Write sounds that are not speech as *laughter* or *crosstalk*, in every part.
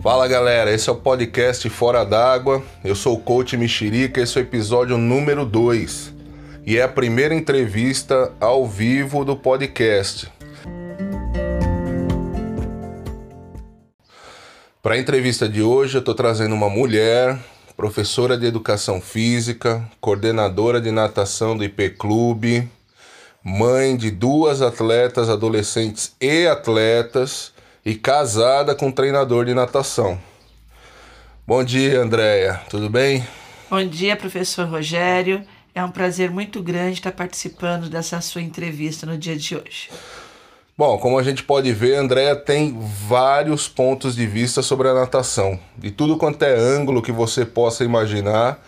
Fala galera, esse é o podcast Fora d'Água. Eu sou o coach Mexerica, esse é o episódio número 2 e é a primeira entrevista ao vivo do podcast. Para a entrevista de hoje, eu estou trazendo uma mulher, professora de educação física, coordenadora de natação do IP Clube, mãe de duas atletas adolescentes e atletas e casada com um treinador de natação. Bom dia, Andréia. Tudo bem? Bom dia, professor Rogério. É um prazer muito grande estar participando dessa sua entrevista no dia de hoje. Bom, como a gente pode ver, a Andrea tem vários pontos de vista sobre a natação. De tudo quanto é ângulo que você possa imaginar,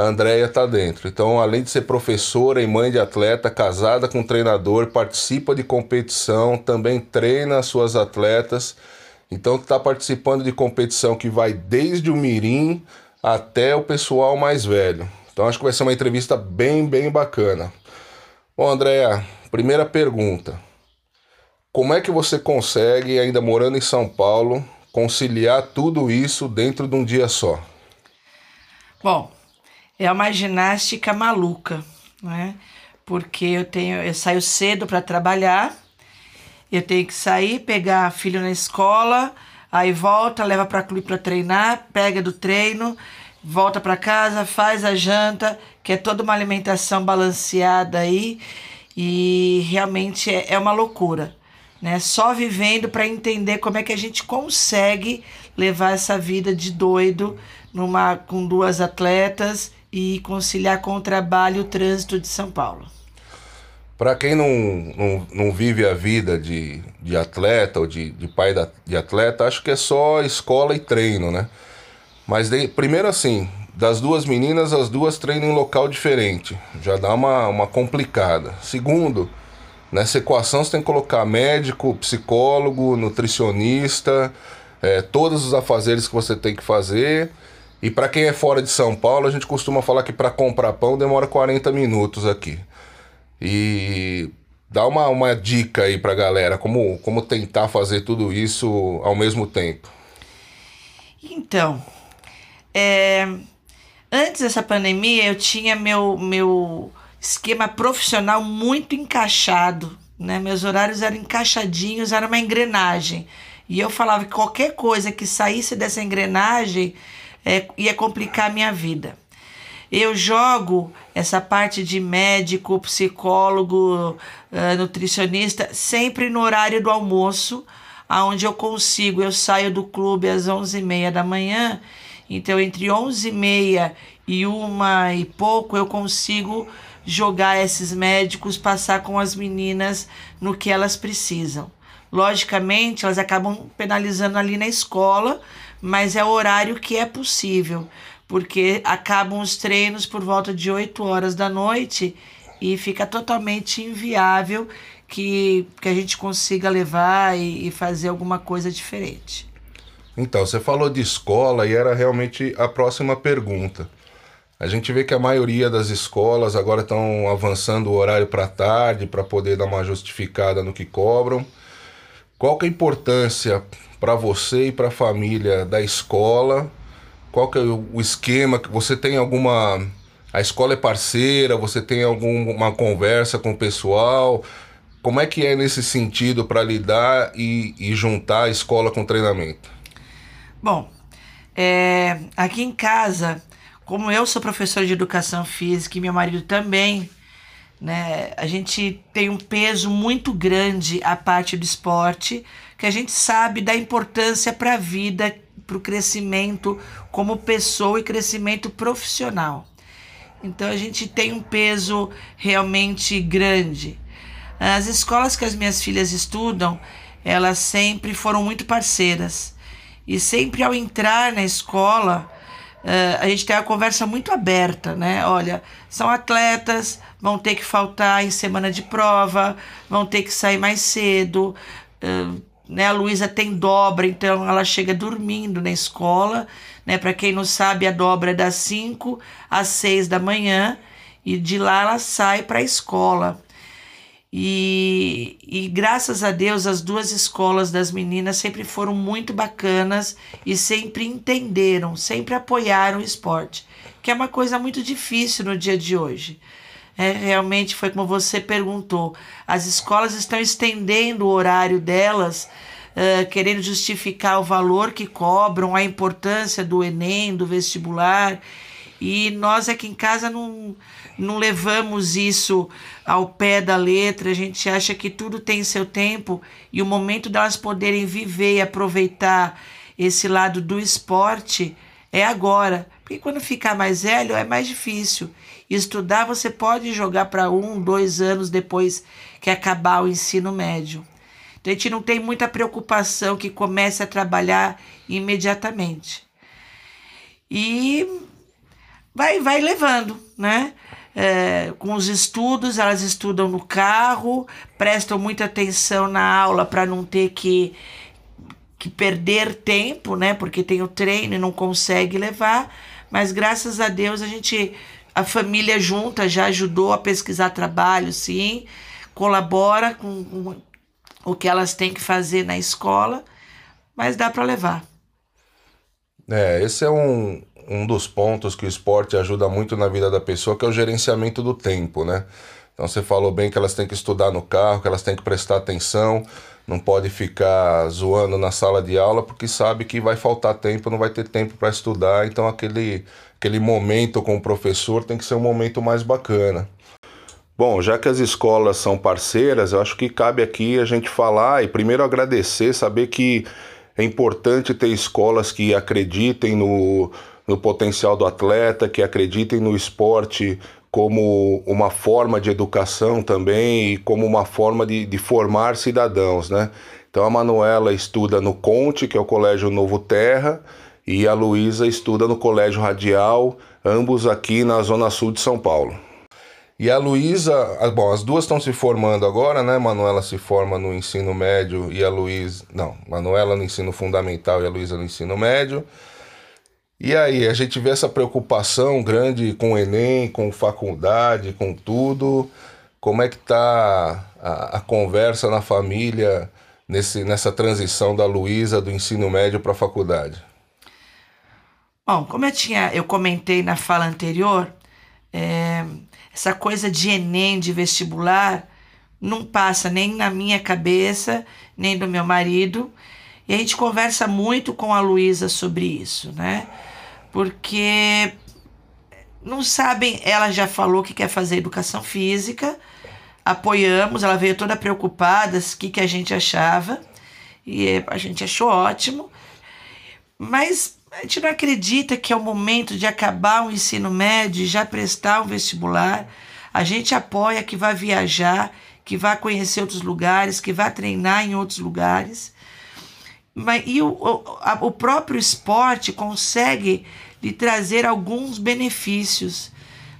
a Andrea está dentro. Então, além de ser professora e mãe de atleta, casada com um treinador, participa de competição, também treina suas atletas. Então, está participando de competição que vai desde o mirim até o pessoal mais velho. Então, acho que vai ser uma entrevista bem, bem bacana. Bom, Andrea, primeira pergunta. Como é que você consegue, ainda morando em São Paulo, conciliar tudo isso dentro de um dia só? Bom, é uma ginástica maluca, né? Porque eu tenho, eu saio cedo para trabalhar, eu tenho que sair, pegar filho na escola, aí volta, leva para clube para treinar, pega do treino, volta para casa, faz a janta, que é toda uma alimentação balanceada aí, e realmente é, é uma loucura, né? Só vivendo para entender como é que a gente consegue levar essa vida de doido numa com duas atletas e conciliar com o trabalho e o trânsito de São Paulo. Para quem não, não, não vive a vida de, de atleta ou de, de pai da, de atleta, acho que é só escola e treino, né? Mas de, primeiro assim, das duas meninas, as duas treinam em local diferente. Já dá uma, uma complicada. Segundo, nessa equação você tem que colocar médico, psicólogo, nutricionista, é, todos os afazeres que você tem que fazer. E para quem é fora de São Paulo, a gente costuma falar que para comprar pão demora 40 minutos aqui. E dá uma, uma dica aí pra galera, como, como tentar fazer tudo isso ao mesmo tempo. Então, é, antes dessa pandemia, eu tinha meu, meu esquema profissional muito encaixado, né? Meus horários eram encaixadinhos, era uma engrenagem. E eu falava que qualquer coisa que saísse dessa engrenagem é, ia complicar a minha vida. Eu jogo essa parte de médico, psicólogo, nutricionista sempre no horário do almoço, aonde eu consigo. Eu saio do clube às 11h30 da manhã, então entre 11h30 e uma e pouco eu consigo jogar esses médicos, passar com as meninas no que elas precisam. Logicamente, elas acabam penalizando ali na escola, mas é o horário que é possível, porque acabam os treinos por volta de 8 horas da noite e fica totalmente inviável que, que a gente consiga levar e, e fazer alguma coisa diferente. Então, você falou de escola e era realmente a próxima pergunta. A gente vê que a maioria das escolas agora estão avançando o horário para tarde para poder dar uma justificada no que cobram. Qual que é a importância para você e para a família da escola? Qual que é o esquema? Você tem alguma a escola é parceira? Você tem alguma conversa com o pessoal? Como é que é nesse sentido para lidar e, e, juntar a escola com o treinamento? Bom, é, aqui em casa, como eu sou professor de educação física e meu marido também, né? A gente tem um peso muito grande a parte do esporte, que a gente sabe da importância para a vida, para o crescimento como pessoa e crescimento profissional. Então a gente tem um peso realmente grande. As escolas que as minhas filhas estudam, elas sempre foram muito parceiras. E sempre ao entrar na escola, Uh, a gente tem uma conversa muito aberta, né? Olha, são atletas, vão ter que faltar em semana de prova, vão ter que sair mais cedo. Né? A Luísa tem dobra, então ela chega dormindo na escola. Né? Para quem não sabe, a dobra é das 5 às 6 da manhã e de lá ela sai para a escola. E, e graças a Deus, as duas escolas das meninas sempre foram muito bacanas e sempre entenderam, sempre apoiaram o esporte, que é uma coisa muito difícil no dia de hoje. É, realmente foi como você perguntou. As escolas estão estendendo o horário delas, uh, querendo justificar o valor que cobram, a importância do Enem, do vestibular. E nós aqui em casa não, não levamos isso ao pé da letra, a gente acha que tudo tem seu tempo e o momento delas poderem viver e aproveitar esse lado do esporte é agora. Porque quando ficar mais velho é mais difícil. Estudar você pode jogar para um, dois anos depois que acabar o ensino médio. Então a gente não tem muita preocupação que comece a trabalhar imediatamente. E vai, vai levando, né? É, com os estudos, elas estudam no carro, prestam muita atenção na aula para não ter que, que perder tempo, né? Porque tem o treino e não consegue levar. Mas graças a Deus a gente, a família junta já ajudou a pesquisar trabalho, sim, colabora com, com o que elas têm que fazer na escola, mas dá para levar. É, esse é um, um dos pontos que o esporte ajuda muito na vida da pessoa, que é o gerenciamento do tempo, né? Então você falou bem que elas têm que estudar no carro, que elas têm que prestar atenção, não pode ficar zoando na sala de aula porque sabe que vai faltar tempo, não vai ter tempo para estudar, então aquele aquele momento com o professor tem que ser um momento mais bacana. Bom, já que as escolas são parceiras, eu acho que cabe aqui a gente falar e primeiro agradecer, saber que é importante ter escolas que acreditem no, no potencial do atleta, que acreditem no esporte como uma forma de educação também e como uma forma de, de formar cidadãos, né? Então a Manuela estuda no Conte, que é o Colégio Novo Terra, e a Luísa estuda no Colégio Radial, ambos aqui na Zona Sul de São Paulo. E a Luísa, bom, as duas estão se formando agora, né? Manuela se forma no ensino médio e a Luísa, não, Manuela no ensino fundamental e a Luísa no ensino médio. E aí, a gente vê essa preocupação grande com o Enem, com faculdade, com tudo. Como é que tá a, a conversa na família nesse, nessa transição da Luísa do ensino médio para a faculdade? Bom, como eu tinha, eu comentei na fala anterior, é, essa coisa de Enem, de vestibular, não passa nem na minha cabeça, nem do meu marido. E a gente conversa muito com a Luísa sobre isso, né? Porque não sabem. Ela já falou que quer fazer educação física, apoiamos, ela veio toda preocupada, o que, que a gente achava, e a gente achou ótimo, mas a gente não acredita que é o momento de acabar o ensino médio e já prestar o vestibular. A gente apoia que vá viajar, que vá conhecer outros lugares, que vá treinar em outros lugares. Mas, e o, o, a, o próprio esporte consegue lhe trazer alguns benefícios.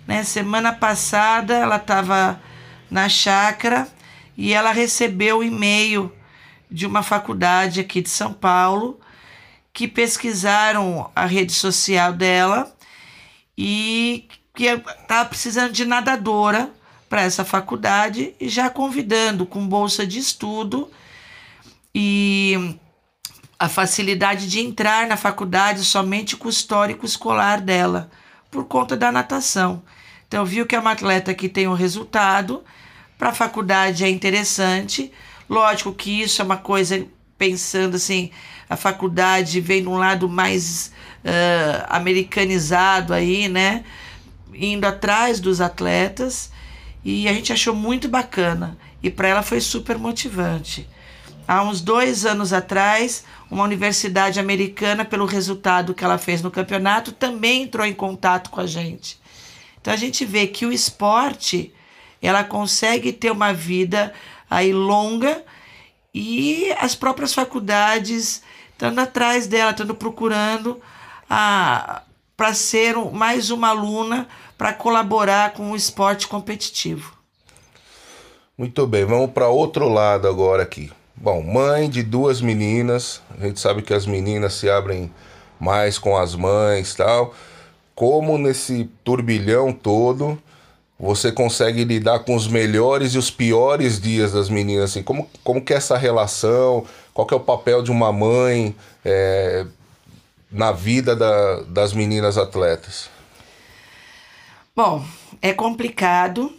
Né? Semana passada ela estava na chácara e ela recebeu o um e-mail de uma faculdade aqui de São Paulo que pesquisaram a rede social dela e que estava precisando de nadadora para essa faculdade e já convidando com bolsa de estudo e a facilidade de entrar na faculdade somente com o histórico escolar dela, por conta da natação. Então, viu que é uma atleta que tem um resultado, para a faculdade é interessante. Lógico que isso é uma coisa, pensando assim, a faculdade vem de um lado mais uh, americanizado aí, né? Indo atrás dos atletas. E a gente achou muito bacana. E para ela foi super motivante. Há uns dois anos atrás, uma universidade americana, pelo resultado que ela fez no campeonato, também entrou em contato com a gente. Então a gente vê que o esporte ela consegue ter uma vida aí longa e as próprias faculdades estando atrás dela, estando procurando para ser mais uma aluna para colaborar com o esporte competitivo. Muito bem, vamos para outro lado agora aqui. Bom, mãe de duas meninas, a gente sabe que as meninas se abrem mais com as mães tal. Como nesse turbilhão todo você consegue lidar com os melhores e os piores dias das meninas? Assim, como, como que é essa relação? Qual que é o papel de uma mãe é, na vida da, das meninas atletas? Bom, é complicado.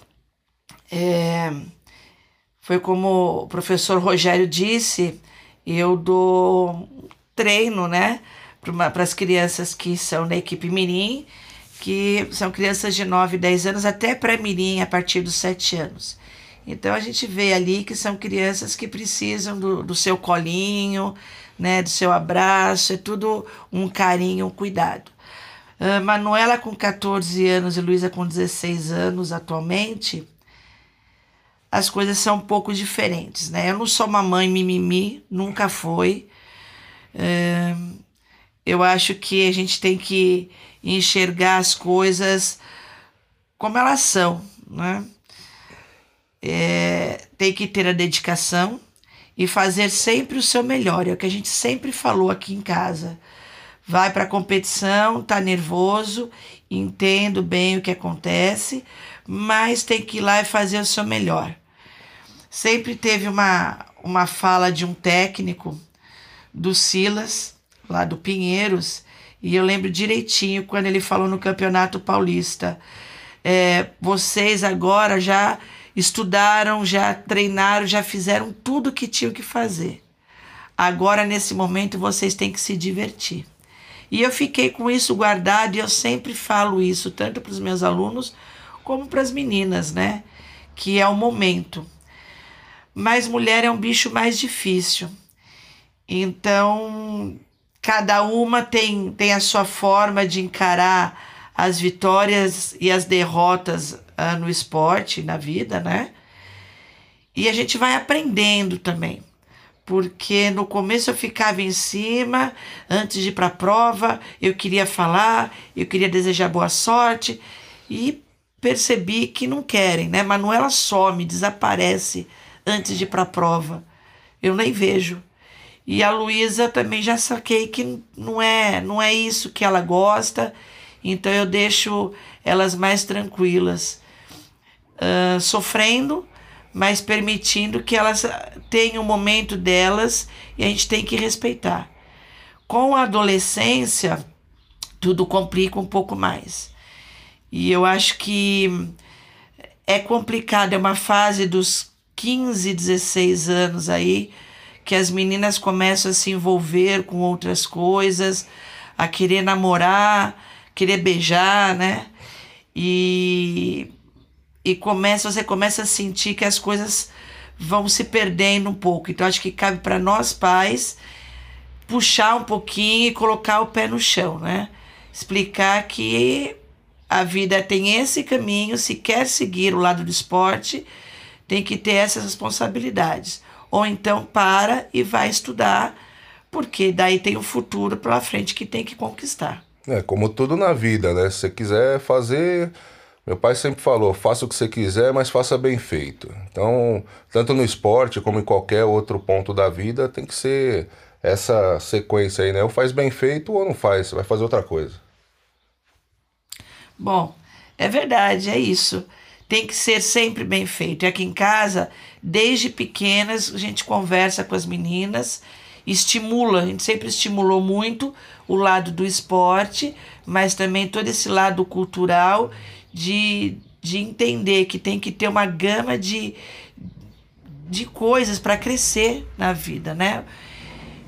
É, foi como o professor Rogério disse, eu dou treino, né, para as crianças que são da equipe Mirim, que são crianças de 9, 10 anos, até pré-Mirim, a partir dos 7 anos. Então a gente vê ali que são crianças que precisam do, do seu colinho, né, do seu abraço, é tudo um carinho, um cuidado. Uh, Manuela com 14 anos e Luísa com 16 anos atualmente, as coisas são um pouco diferentes, né? Eu não sou uma mãe mimimi, nunca foi. Uh, eu acho que a gente tem que enxergar as coisas como elas são, né? É, tem que ter a dedicação e fazer sempre o seu melhor. É o que a gente sempre falou aqui em casa. Vai para a competição, tá nervoso, entendo bem o que acontece, mas tem que ir lá e fazer o seu melhor. Sempre teve uma, uma fala de um técnico do Silas, lá do Pinheiros, e eu lembro direitinho quando ele falou no Campeonato Paulista. É, vocês agora já estudaram, já treinaram, já fizeram tudo o que tinham que fazer. Agora, nesse momento, vocês têm que se divertir. E eu fiquei com isso guardado e eu sempre falo isso, tanto para os meus alunos como para as meninas, né? Que é o momento. Mas mulher é um bicho mais difícil. Então, cada uma tem, tem a sua forma de encarar as vitórias e as derrotas uh, no esporte, na vida, né? E a gente vai aprendendo também. Porque no começo eu ficava em cima, antes de ir para a prova, eu queria falar, eu queria desejar boa sorte e percebi que não querem, né? Manuela some, desaparece antes de ir para a prova. Eu nem vejo. E a Luísa também já saquei que não é, não é isso que ela gosta, então eu deixo elas mais tranquilas uh, sofrendo, mas permitindo que elas tenham o momento delas e a gente tem que respeitar. Com a adolescência, tudo complica um pouco mais. E eu acho que é complicado, é uma fase dos 15, 16 anos aí, que as meninas começam a se envolver com outras coisas, a querer namorar, querer beijar, né? E e começa você começa a sentir que as coisas vão se perdendo um pouco. Então acho que cabe para nós pais puxar um pouquinho e colocar o pé no chão, né? Explicar que a vida tem esse caminho, se quer seguir o lado do esporte, tem que ter essas responsabilidades. Ou então para e vai estudar, porque daí tem um futuro pela frente que tem que conquistar. É, como tudo na vida, né? Se você quiser fazer, meu pai sempre falou: faça o que você quiser, mas faça bem feito. Então, tanto no esporte como em qualquer outro ponto da vida, tem que ser essa sequência aí, né? Ou faz bem feito ou não faz, você vai fazer outra coisa. Bom, é verdade, é isso. Tem que ser sempre bem feito. E aqui em casa, desde pequenas, a gente conversa com as meninas, estimula, a gente sempre estimulou muito o lado do esporte, mas também todo esse lado cultural de, de entender que tem que ter uma gama de, de coisas para crescer na vida, né?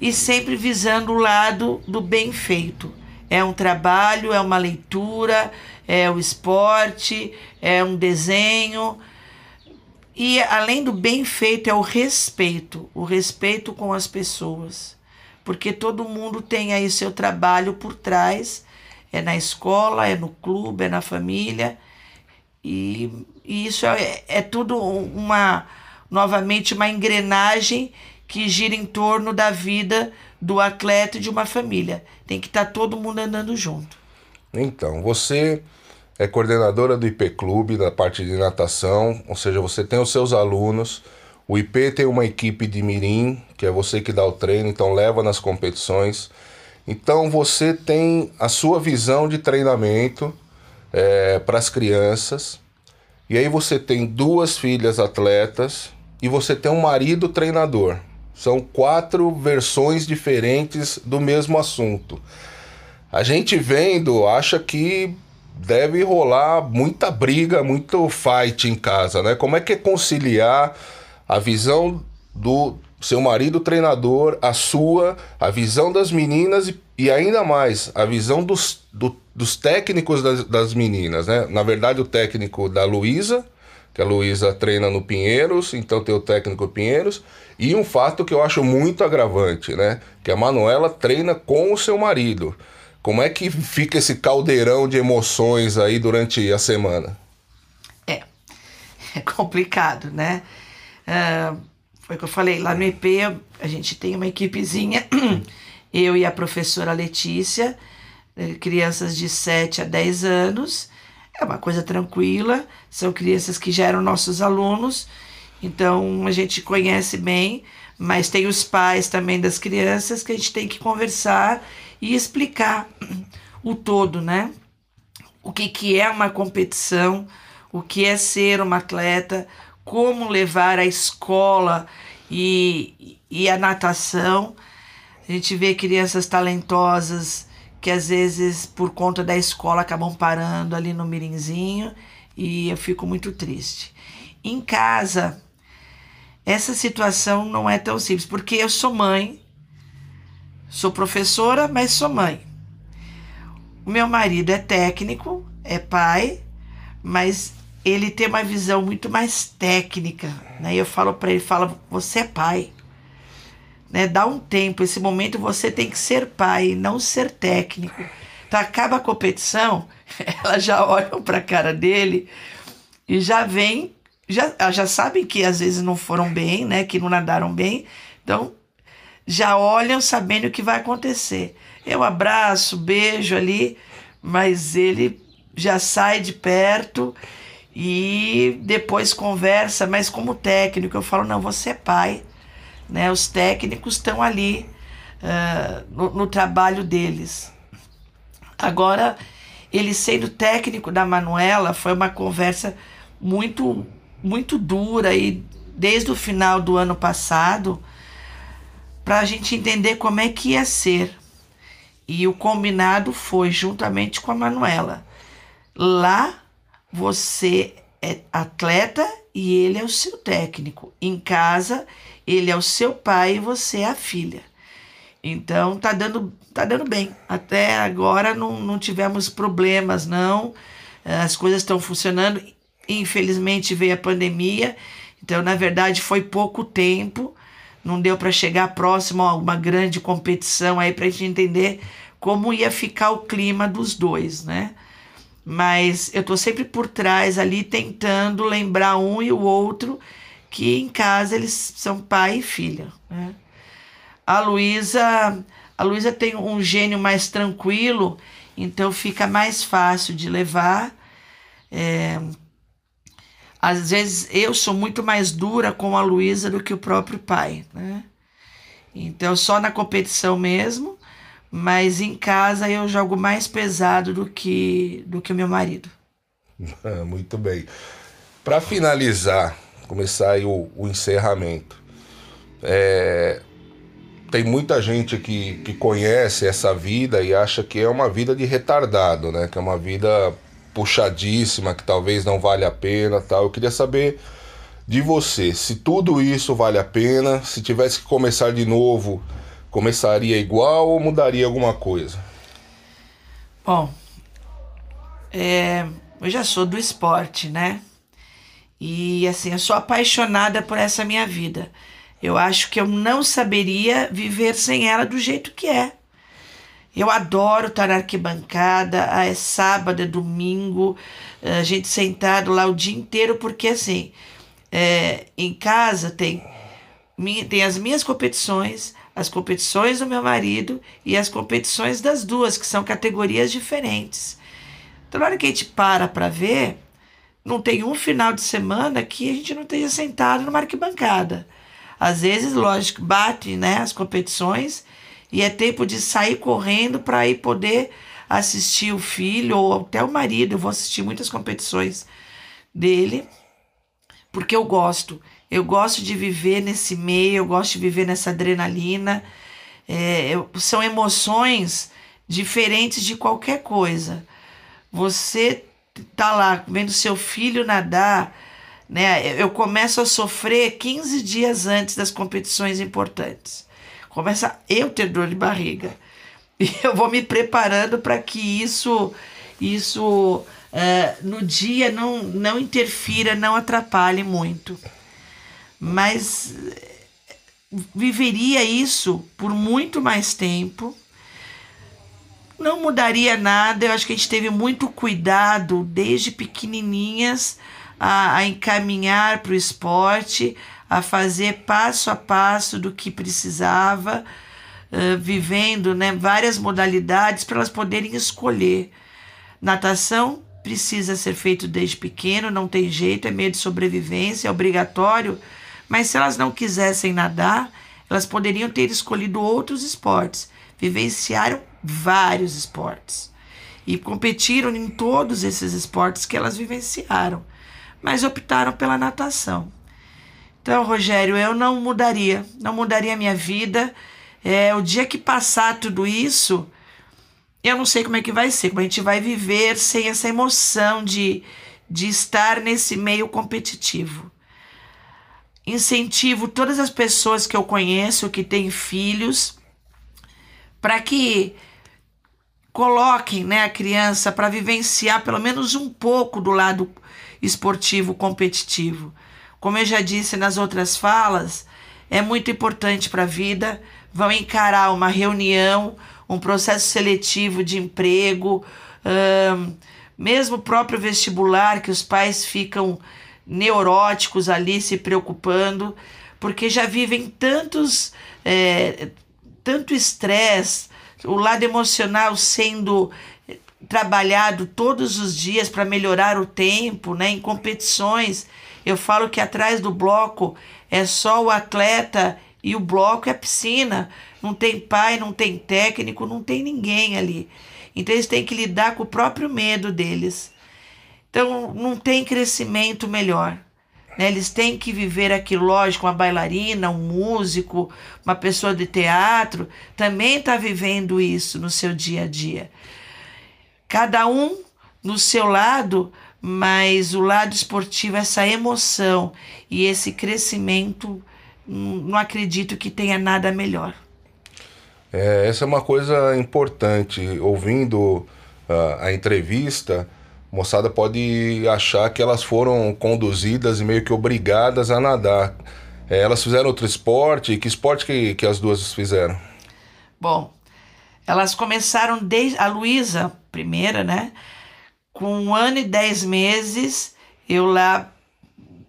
E sempre visando o lado do bem feito. É um trabalho, é uma leitura, é o esporte, é um desenho. E além do bem feito, é o respeito o respeito com as pessoas. Porque todo mundo tem aí seu trabalho por trás é na escola, é no clube, é na família. E, e isso é, é tudo uma, novamente, uma engrenagem que gira em torno da vida do atleta e de uma família. Tem que estar tá todo mundo andando junto. Então, você é coordenadora do IP Clube, da parte de natação, ou seja, você tem os seus alunos. O IP tem uma equipe de mirim, que é você que dá o treino, então leva nas competições. Então você tem a sua visão de treinamento é, para as crianças e aí você tem duas filhas atletas e você tem um marido treinador. São quatro versões diferentes do mesmo assunto. A gente vendo acha que deve rolar muita briga, muito fight em casa, né? Como é que é conciliar a visão do seu marido treinador, a sua, a visão das meninas e, e ainda mais a visão dos, do, dos técnicos das, das meninas, né? Na verdade, o técnico da Luísa, que a Luísa treina no Pinheiros, então tem o técnico Pinheiros, e um fato que eu acho muito agravante, né? Que a Manuela treina com o seu marido. Como é que fica esse caldeirão de emoções aí durante a semana? É, *laughs* é complicado, né? Uh, foi o que eu falei, lá no EP a gente tem uma equipezinha, *clears throat* eu e a professora Letícia, eh, crianças de 7 a 10 anos, é uma coisa tranquila, são crianças que já eram nossos alunos, então a gente conhece bem, mas tem os pais também das crianças que a gente tem que conversar e explicar o todo, né? O que, que é uma competição, o que é ser uma atleta, como levar a escola e, e a natação. A gente vê crianças talentosas que às vezes por conta da escola acabam parando ali no mirinzinho e eu fico muito triste. Em casa, essa situação não é tão simples, porque eu sou mãe Sou professora, mas sou mãe. O meu marido é técnico, é pai, mas ele tem uma visão muito mais técnica. Né? Eu falo para ele, fala, você é pai. Né? Dá um tempo, esse momento você tem que ser pai, não ser técnico. Então acaba a competição, *laughs* elas já olham para a cara dele e já vem, já, já sabem que às vezes não foram bem, né? Que não nadaram bem. Então já olham sabendo o que vai acontecer. Eu abraço, beijo ali, mas ele já sai de perto e depois conversa, mas como técnico, eu falo, não, você é pai. Né? Os técnicos estão ali uh, no, no trabalho deles. Agora, ele sendo técnico da Manuela, foi uma conversa muito, muito dura e desde o final do ano passado, para a gente entender como é que ia ser. E o combinado foi juntamente com a Manuela. Lá você é atleta e ele é o seu técnico. Em casa, ele é o seu pai e você é a filha. Então tá dando, tá dando bem. Até agora não, não tivemos problemas, não. As coisas estão funcionando. Infelizmente veio a pandemia, então na verdade foi pouco tempo não deu para chegar próximo a uma grande competição aí para gente entender como ia ficar o clima dos dois, né? Mas eu tô sempre por trás ali tentando lembrar um e o outro que em casa eles são pai e filha, né? A Luísa, a Luísa tem um gênio mais tranquilo, então fica mais fácil de levar. É, às vezes eu sou muito mais dura com a Luísa do que o próprio pai, né? Então só na competição mesmo, mas em casa eu jogo mais pesado do que do que o meu marido. *laughs* muito bem. Para finalizar, começar aí o, o encerramento. É, tem muita gente que, que conhece essa vida e acha que é uma vida de retardado, né? Que é uma vida puxadíssima, que talvez não vale a pena, tal. Eu queria saber de você, se tudo isso vale a pena, se tivesse que começar de novo, começaria igual ou mudaria alguma coisa? Bom, é, eu já sou do esporte, né? E assim, eu sou apaixonada por essa minha vida. Eu acho que eu não saberia viver sem ela do jeito que é. Eu adoro estar na arquibancada, ah, é sábado, é domingo, a gente sentado lá o dia inteiro, porque assim, é, em casa tem, tem as minhas competições, as competições do meu marido e as competições das duas, que são categorias diferentes. Então, na hora que a gente para para ver, não tem um final de semana que a gente não esteja sentado numa arquibancada. Às vezes, lógico, bate né, as competições e é tempo de sair correndo para ir poder assistir o filho ou até o marido. Eu vou assistir muitas competições dele, porque eu gosto. Eu gosto de viver nesse meio, eu gosto de viver nessa adrenalina. É, eu, são emoções diferentes de qualquer coisa. Você tá lá vendo seu filho nadar, né? Eu começo a sofrer 15 dias antes das competições importantes. Começa eu ter dor de barriga. E *laughs* eu vou me preparando para que isso isso no dia não, não interfira, não atrapalhe muito. Mas viveria isso por muito mais tempo. Não mudaria nada, eu acho que a gente teve muito cuidado desde pequenininhas a, a encaminhar para o esporte, a fazer passo a passo do que precisava, uh, vivendo né, várias modalidades para elas poderem escolher. Natação precisa ser feito desde pequeno, não tem jeito, é meio de sobrevivência, é obrigatório mas se elas não quisessem nadar, elas poderiam ter escolhido outros esportes. Vivenciaram vários esportes e competiram em todos esses esportes que elas vivenciaram, mas optaram pela natação. Então, Rogério, eu não mudaria, não mudaria a minha vida. É, o dia que passar tudo isso, eu não sei como é que vai ser, como a gente vai viver sem essa emoção de, de estar nesse meio competitivo incentivo todas as pessoas que eu conheço que têm filhos para que coloquem né, a criança para vivenciar pelo menos um pouco do lado esportivo competitivo. Como eu já disse nas outras falas, é muito importante para a vida. Vão encarar uma reunião, um processo seletivo de emprego, um, mesmo o próprio vestibular, que os pais ficam neuróticos ali se preocupando, porque já vivem tantos, é, tanto estresse, o lado emocional sendo trabalhado todos os dias para melhorar o tempo, né? Em competições, eu falo que atrás do bloco é só o atleta e o bloco é a piscina. Não tem pai, não tem técnico, não tem ninguém ali. Então eles têm que lidar com o próprio medo deles. Então, não tem crescimento melhor. Né? Eles têm que viver aquilo, lógico, uma bailarina, um músico, uma pessoa de teatro, também está vivendo isso no seu dia a dia. Cada um no seu lado, mas o lado esportivo, essa emoção e esse crescimento, não acredito que tenha nada melhor. É, essa é uma coisa importante. Ouvindo uh, a entrevista, moçada pode achar que elas foram conduzidas e meio que obrigadas a nadar. É, elas fizeram outro esporte? Que esporte que, que as duas fizeram? Bom, elas começaram desde. A Luísa, primeira, né? Com um ano e dez meses, eu lá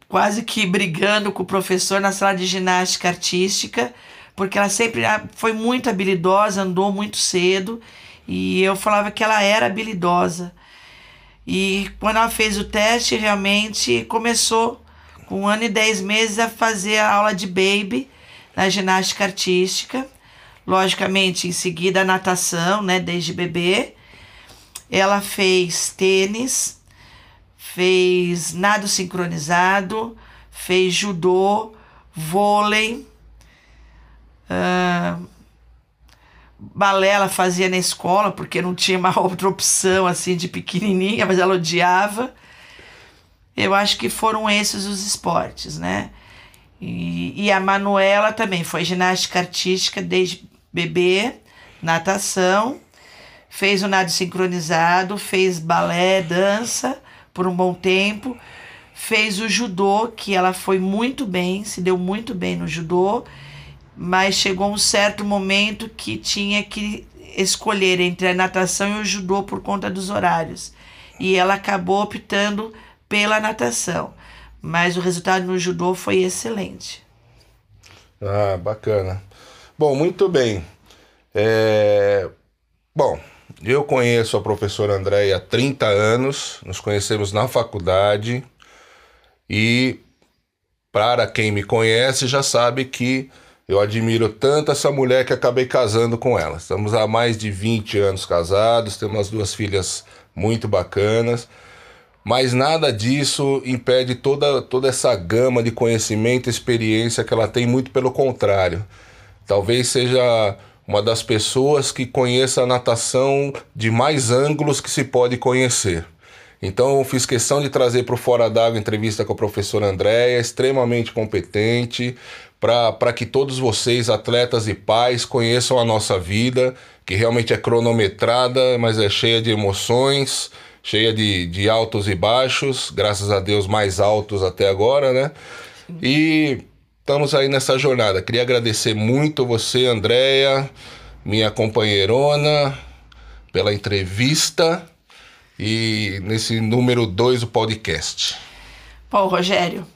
quase que brigando com o professor na sala de ginástica artística, porque ela sempre foi muito habilidosa, andou muito cedo, e eu falava que ela era habilidosa. E quando ela fez o teste, realmente começou com um ano e dez meses a fazer a aula de baby na ginástica artística. Logicamente, em seguida a natação, né, desde bebê. Ela fez tênis, fez nado sincronizado, fez judô, vôlei, uh, balé ela fazia na escola, porque não tinha uma *laughs* outra opção assim de pequenininha, mas ela odiava. Eu acho que foram esses os esportes, né? E, e a Manuela também foi ginástica artística desde bebê, natação, fez o nado sincronizado, fez balé, dança por um bom tempo, fez o judô, que ela foi muito bem, se deu muito bem no judô mas chegou um certo momento que tinha que escolher entre a natação e o judô por conta dos horários. E ela acabou optando pela natação. Mas o resultado no judô foi excelente. Ah, bacana. Bom, muito bem. É... Bom, eu conheço a professora Andréia há 30 anos, nos conhecemos na faculdade e para quem me conhece já sabe que eu admiro tanto essa mulher que acabei casando com ela. Estamos há mais de 20 anos casados, temos duas filhas muito bacanas. Mas nada disso impede toda, toda essa gama de conhecimento e experiência que ela tem, muito pelo contrário. Talvez seja uma das pessoas que conheça a natação de mais ângulos que se pode conhecer. Então eu fiz questão de trazer para o Fora d'Água entrevista com a professora Andréia, extremamente competente, para que todos vocês, atletas e pais, conheçam a nossa vida, que realmente é cronometrada, mas é cheia de emoções, cheia de, de altos e baixos, graças a Deus mais altos até agora, né? E estamos aí nessa jornada. Queria agradecer muito você, Andréia, minha companheirona, pela entrevista e nesse número 2 do podcast. Bom, Rogério,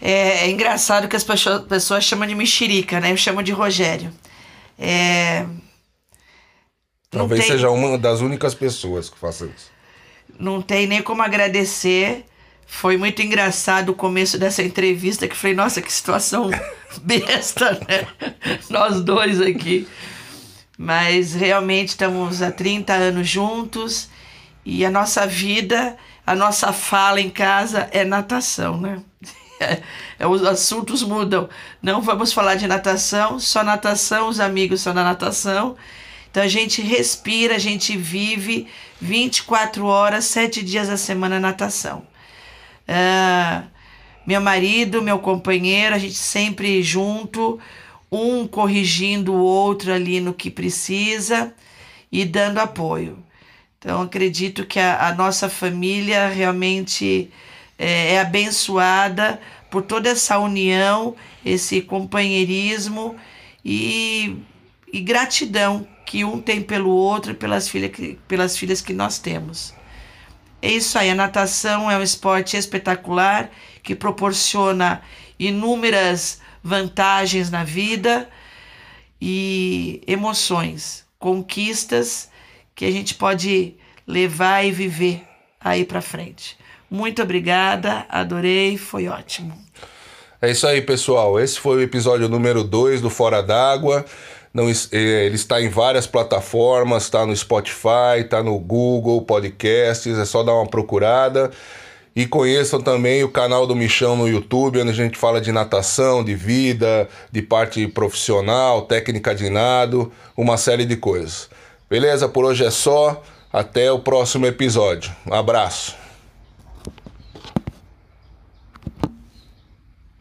é, é, engraçado que as pessoas, pessoas chamam de mexerica, né? Eu chamo de Rogério. É... Talvez tem, seja uma das únicas pessoas que faça isso. Não tem nem como agradecer. Foi muito engraçado o começo dessa entrevista, que falei, nossa, que situação *laughs* besta, né? Nós dois aqui. Mas realmente estamos há 30 anos juntos e a nossa vida, a nossa fala em casa é natação, né? *laughs* É, os assuntos mudam. Não vamos falar de natação, só natação, os amigos são da natação. Então a gente respira, a gente vive 24 horas, 7 dias a semana natação. Uh, meu marido, meu companheiro, a gente sempre junto, um corrigindo o outro ali no que precisa e dando apoio. Então acredito que a, a nossa família realmente é, é abençoada por toda essa união, esse companheirismo e, e gratidão que um tem pelo outro e pelas, filha pelas filhas que nós temos. É isso aí, a natação é um esporte espetacular que proporciona inúmeras vantagens na vida e emoções, conquistas que a gente pode levar e viver aí para frente. Muito obrigada, adorei, foi ótimo. É isso aí, pessoal. Esse foi o episódio número 2 do Fora d'Água. Não, é, ele está em várias plataformas, está no Spotify, está no Google Podcasts, é só dar uma procurada. E conheçam também o canal do Michão no YouTube, onde a gente fala de natação, de vida, de parte profissional, técnica de nado, uma série de coisas. Beleza? Por hoje é só. Até o próximo episódio. Um abraço.